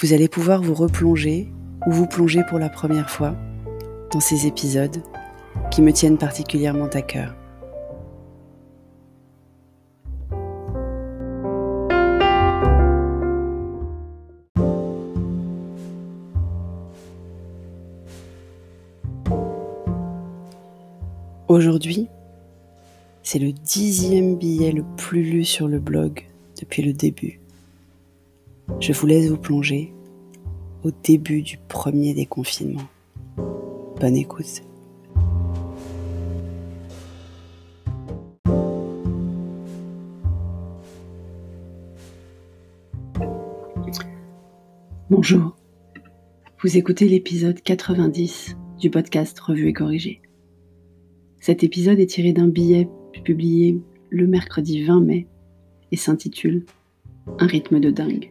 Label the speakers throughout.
Speaker 1: vous allez pouvoir vous replonger ou vous plonger pour la première fois dans ces épisodes qui me tiennent particulièrement à cœur. Aujourd'hui, c'est le dixième billet le plus lu sur le blog depuis le début. Je vous laisse vous plonger au début du premier déconfinement. Bonne écoute. Bonjour, vous écoutez l'épisode 90 du podcast Revue et Corrigé. Cet épisode est tiré d'un billet publié le mercredi 20 mai et s'intitule Un rythme de dingue.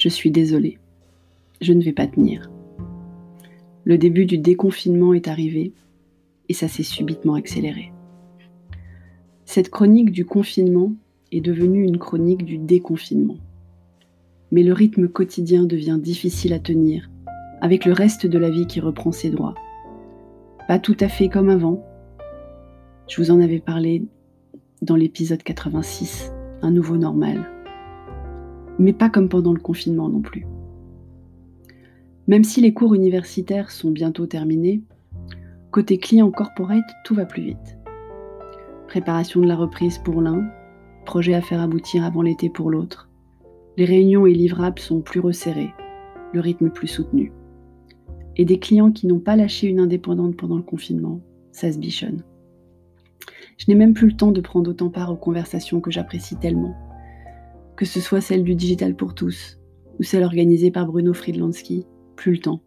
Speaker 1: Je suis désolée, je ne vais pas tenir. Le début du déconfinement est arrivé et ça s'est subitement accéléré. Cette chronique du confinement est devenue une chronique du déconfinement. Mais le rythme quotidien devient difficile à tenir avec le reste de la vie qui reprend ses droits. Pas tout à fait comme avant. Je vous en avais parlé dans l'épisode 86, Un nouveau normal mais pas comme pendant le confinement non plus. Même si les cours universitaires sont bientôt terminés, côté client corporate, tout va plus vite. Préparation de la reprise pour l'un, projet à faire aboutir avant l'été pour l'autre. Les réunions et livrables sont plus resserrés, le rythme plus soutenu. Et des clients qui n'ont pas lâché une indépendante pendant le confinement, ça se bichonne. Je n'ai même plus le temps de prendre autant part aux conversations que j'apprécie tellement que ce soit celle du Digital pour tous ou celle organisée par Bruno Friedlandsky, plus le temps.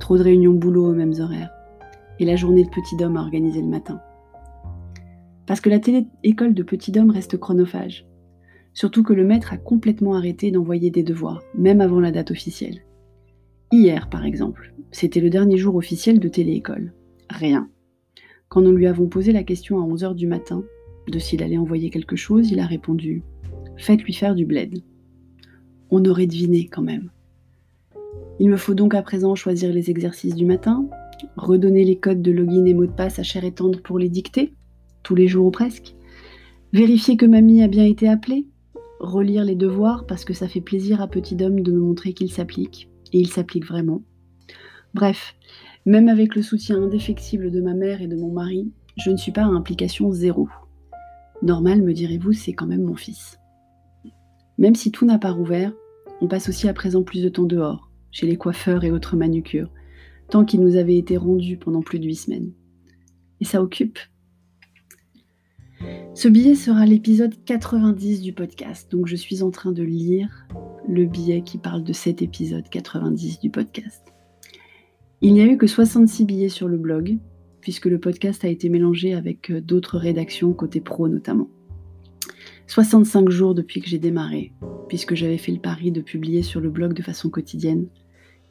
Speaker 1: Trop de réunions boulot aux mêmes horaires. Et la journée de petit homme à organiser le matin. Parce que la télé-école de petit homme reste chronophage. Surtout que le maître a complètement arrêté d'envoyer des devoirs, même avant la date officielle. Hier, par exemple, c'était le dernier jour officiel de télé-école. Rien. Quand nous lui avons posé la question à 11h du matin de s'il allait envoyer quelque chose, il a répondu Faites-lui faire du bled. On aurait deviné quand même. Il me faut donc à présent choisir les exercices du matin, redonner les codes de login et mots de passe à cher et tendre pour les dicter, tous les jours ou presque, vérifier que mamie a bien été appelée, relire les devoirs parce que ça fait plaisir à petit homme de me montrer qu'il s'applique, et il s'applique vraiment. Bref, même avec le soutien indéfectible de ma mère et de mon mari, je ne suis pas à implication zéro. Normal, me direz-vous, c'est quand même mon fils. Même si tout n'a pas rouvert, on passe aussi à présent plus de temps dehors, chez les coiffeurs et autres manucures, tant qu'il nous avait été rendu pendant plus de huit semaines. Et ça occupe. Ce billet sera l'épisode 90 du podcast, donc je suis en train de lire le billet qui parle de cet épisode 90 du podcast. Il n'y a eu que 66 billets sur le blog, puisque le podcast a été mélangé avec euh, d'autres rédactions côté pro notamment. 65 jours depuis que j'ai démarré, puisque j'avais fait le pari de publier sur le blog de façon quotidienne.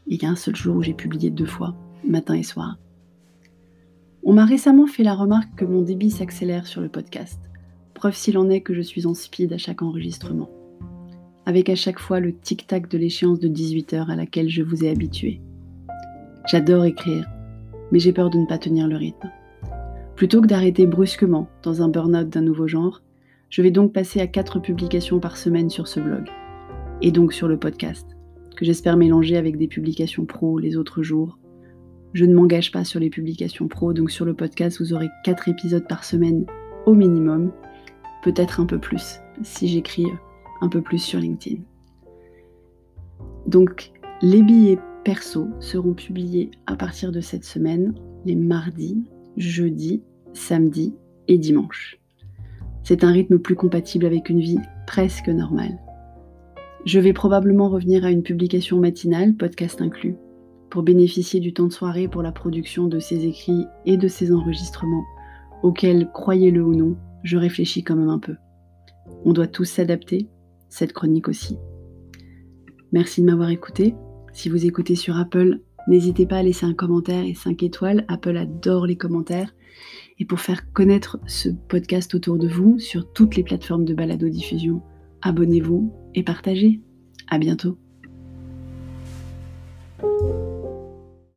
Speaker 1: Il y a un seul jour où j'ai publié deux fois, matin et soir. On m'a récemment fait la remarque que mon débit s'accélère sur le podcast, preuve s'il en est que je suis en speed à chaque enregistrement, avec à chaque fois le tic-tac de l'échéance de 18h à laquelle je vous ai habitué. J'adore écrire, mais j'ai peur de ne pas tenir le rythme. Plutôt que d'arrêter brusquement dans un burn-out d'un nouveau genre, je vais donc passer à 4 publications par semaine sur ce blog, et donc sur le podcast, que j'espère mélanger avec des publications pro les autres jours. Je ne m'engage pas sur les publications pro, donc sur le podcast, vous aurez 4 épisodes par semaine au minimum, peut-être un peu plus, si j'écris un peu plus sur LinkedIn. Donc, les billets perso seront publiés à partir de cette semaine, les mardis, jeudis, samedis et dimanches. C'est un rythme plus compatible avec une vie presque normale. Je vais probablement revenir à une publication matinale, podcast inclus, pour bénéficier du temps de soirée pour la production de ces écrits et de ces enregistrements, auxquels, croyez-le ou non, je réfléchis quand même un peu. On doit tous s'adapter, cette chronique aussi. Merci de m'avoir écouté. Si vous écoutez sur Apple, n'hésitez pas à laisser un commentaire et 5 étoiles. Apple adore les commentaires. Et pour faire connaître ce podcast autour de vous sur toutes les plateformes de balado-diffusion, abonnez-vous et partagez. À bientôt.